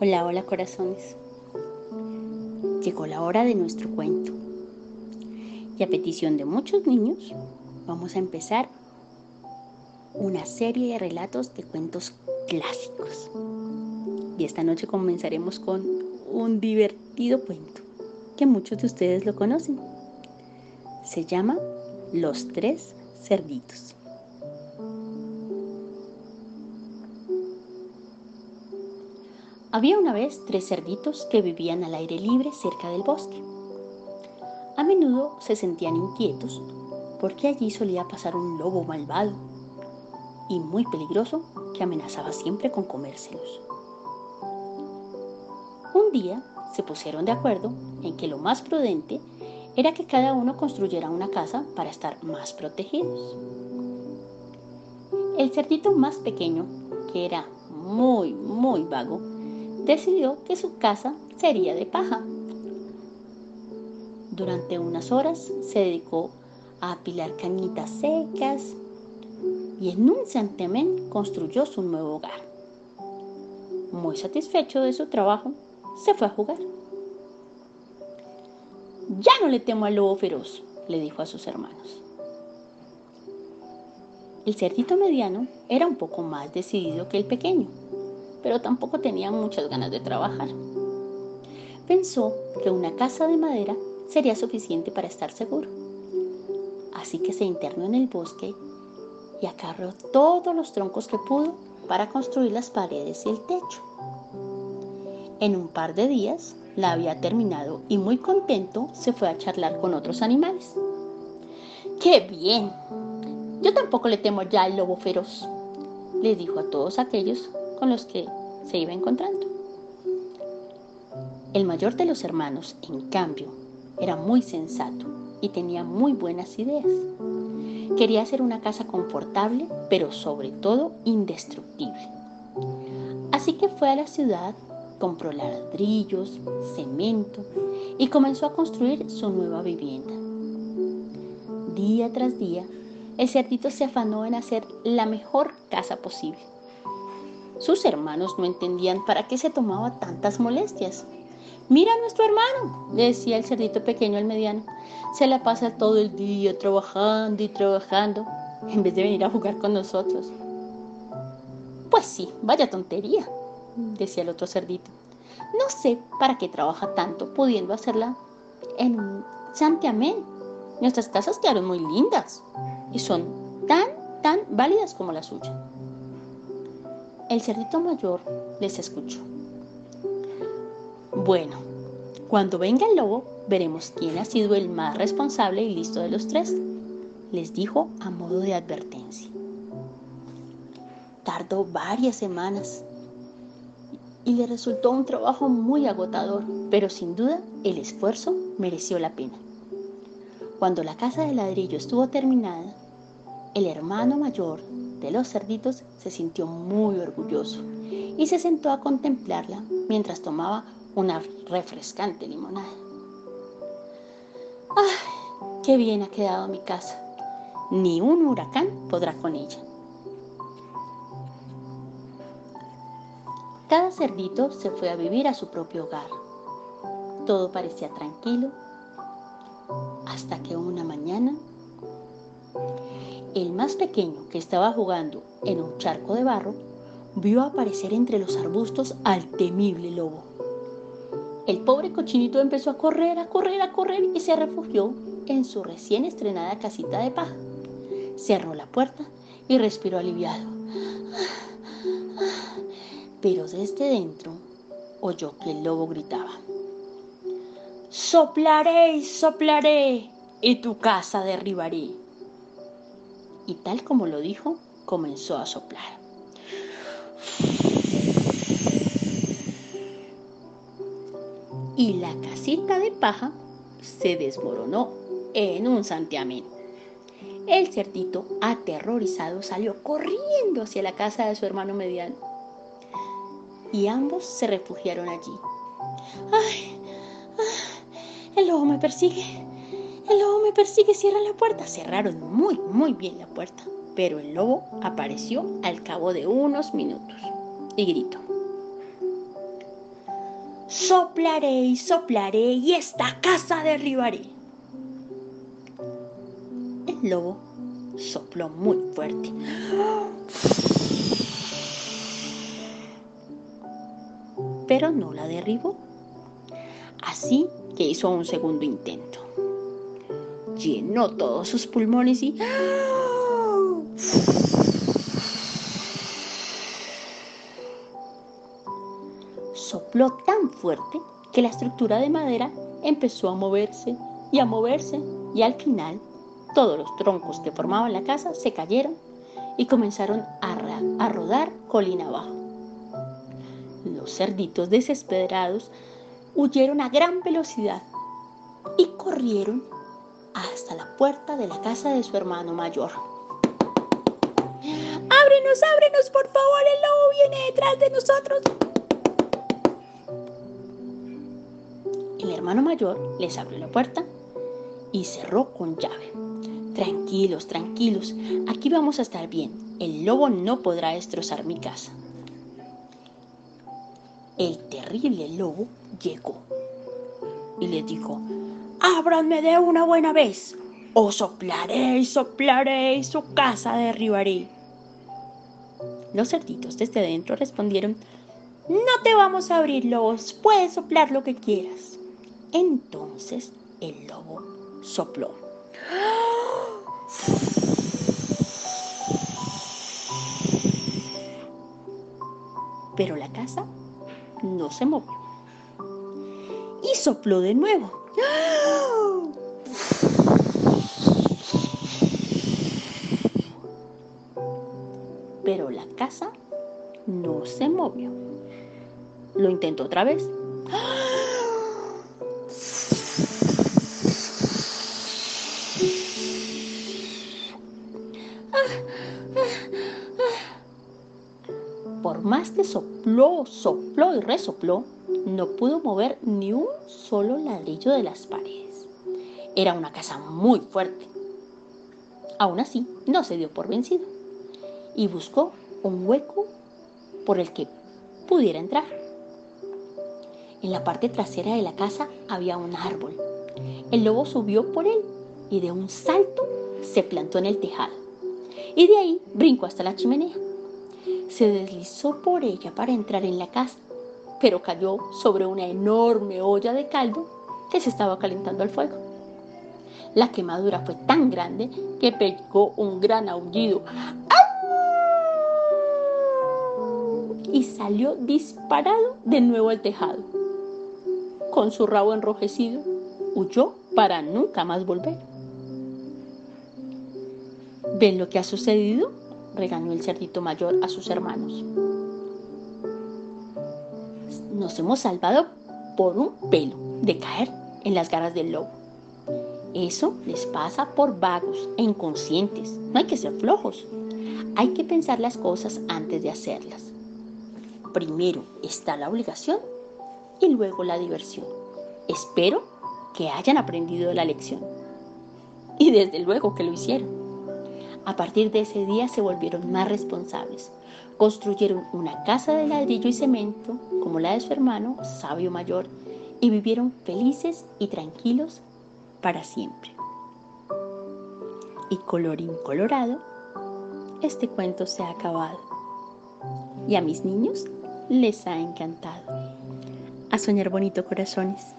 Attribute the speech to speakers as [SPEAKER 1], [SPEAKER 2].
[SPEAKER 1] Hola, hola corazones. Llegó la hora de nuestro cuento. Y a petición de muchos niños, vamos a empezar una serie de relatos de cuentos clásicos. Y esta noche comenzaremos con un divertido cuento que muchos de ustedes lo conocen. Se llama Los tres cerditos. Había una vez tres cerditos que vivían al aire libre cerca del bosque. A menudo se sentían inquietos porque allí solía pasar un lobo malvado y muy peligroso que amenazaba siempre con comérselos. Un día se pusieron de acuerdo en que lo más prudente era que cada uno construyera una casa para estar más protegidos. El cerdito más pequeño, que era muy, muy vago, decidió que su casa sería de paja. Durante unas horas se dedicó a apilar cañitas secas y en un santiamén construyó su nuevo hogar. Muy satisfecho de su trabajo, se fue a jugar. Ya no le temo al lobo feroz, le dijo a sus hermanos. El cerdito mediano era un poco más decidido que el pequeño pero tampoco tenía muchas ganas de trabajar. Pensó que una casa de madera sería suficiente para estar seguro. Así que se internó en el bosque y acarreó todos los troncos que pudo para construir las paredes y el techo. En un par de días la había terminado y muy contento se fue a charlar con otros animales. ¡Qué bien! Yo tampoco le temo ya al lobo feroz, le dijo a todos aquellos con los que se iba encontrando. El mayor de los hermanos, en cambio, era muy sensato y tenía muy buenas ideas. Quería hacer una casa confortable, pero sobre todo indestructible. Así que fue a la ciudad, compró ladrillos, cemento y comenzó a construir su nueva vivienda. Día tras día, el cerdito se afanó en hacer la mejor casa posible sus hermanos no entendían para qué se tomaba tantas molestias. Mira a nuestro hermano, decía el cerdito pequeño al mediano. Se la pasa todo el día trabajando y trabajando en vez de venir a jugar con nosotros. Pues sí, vaya tontería, decía el otro cerdito. No sé para qué trabaja tanto pudiendo hacerla en santiamén. Nuestras casas quedaron muy lindas y son tan, tan válidas como la suya. El cerdito mayor les escuchó. Bueno, cuando venga el lobo, veremos quién ha sido el más responsable y listo de los tres, les dijo a modo de advertencia. Tardó varias semanas y le resultó un trabajo muy agotador, pero sin duda el esfuerzo mereció la pena. Cuando la casa de ladrillo estuvo terminada, el hermano mayor de los cerditos se sintió muy orgulloso y se sentó a contemplarla mientras tomaba una refrescante limonada. ¡Ay, qué bien ha quedado mi casa! Ni un huracán podrá con ella. Cada cerdito se fue a vivir a su propio hogar. Todo parecía tranquilo hasta que más pequeño, que estaba jugando en un charco de barro, vio aparecer entre los arbustos al temible lobo. El pobre cochinito empezó a correr, a correr, a correr y se refugió en su recién estrenada casita de paja. Cerró la puerta y respiró aliviado. Pero desde dentro oyó que el lobo gritaba. Soplaré y soplaré y tu casa derribaré y tal como lo dijo, comenzó a soplar. Y la casita de paja se desmoronó en un santiamén. El cerdito, aterrorizado, salió corriendo hacia la casa de su hermano mediano. Y ambos se refugiaron allí. ¡Ay! Ah, el lobo me persigue. El lobo me persigue, cierra la puerta. Cerraron muy, muy bien la puerta, Pero el lobo apareció al cabo de unos minutos y gritó. Soplaré y soplaré y esta casa derribaré. El lobo sopló muy fuerte. Pero no la derribó. Así que hizo un segundo intento. Llenó todos sus pulmones y... sopló tan fuerte que la estructura de madera empezó a moverse y a moverse y al final todos los troncos que formaban la casa se cayeron y comenzaron a, rodar colina abajo. Los cerditos desesperados huyeron a gran velocidad y corrieron hasta la puerta de la casa de su hermano mayor. ¡Ábrenos, ábrenos, por favor! El lobo viene detrás de nosotros. El hermano mayor les abrió la puerta y cerró con llave. Tranquilos, tranquilos, aquí vamos a estar bien. El lobo no podrá destrozar mi casa. El terrible lobo llegó y les dijo, ábranme de una buena vez, o soplaré y soplaré y su casa derribaré. Los cerditos desde dentro respondieron, no te vamos a abrir, lobos, puedes soplar lo que quieras. Entonces el lobo sopló. Pero la casa no se movió. Y sopló de nuevo. Casa no se movió. Lo intentó otra vez. Por más que sopló, sopló y resopló, no pudo mover ni un solo ladrillo de las paredes. Era una casa muy fuerte. Aún así, no se dio por vencido y buscó un hueco por el que pudiera entrar. En la parte trasera de la casa había un árbol. El lobo subió por él y de un salto se plantó en el tejado. Y de ahí brincó hasta la chimenea. Se deslizó por ella para entrar en la casa, pero cayó sobre una enorme olla de caldo que se estaba calentando al fuego. La quemadura fue tan grande que pegó un gran aullido y salió disparado de nuevo al tejado. Con su rabo enrojecido, huyó para nunca más volver. ¿Ven lo que ha sucedido? regañó el cerdito mayor a sus hermanos. Nos hemos salvado por un pelo de caer en las garras del lobo. Eso les pasa por vagos e inconscientes. No hay que ser flojos. Hay que pensar las cosas antes de hacerlas. Primero está la obligación y luego la diversión. Espero que hayan aprendido la lección. Y desde luego que lo hicieron. A partir de ese día se volvieron más responsables. Construyeron una casa de ladrillo y cemento, como la de su hermano, sabio mayor, y vivieron felices y tranquilos para siempre. Y colorín colorado, este cuento se ha acabado. Y a mis niños les ha encantado. A soñar bonito corazones.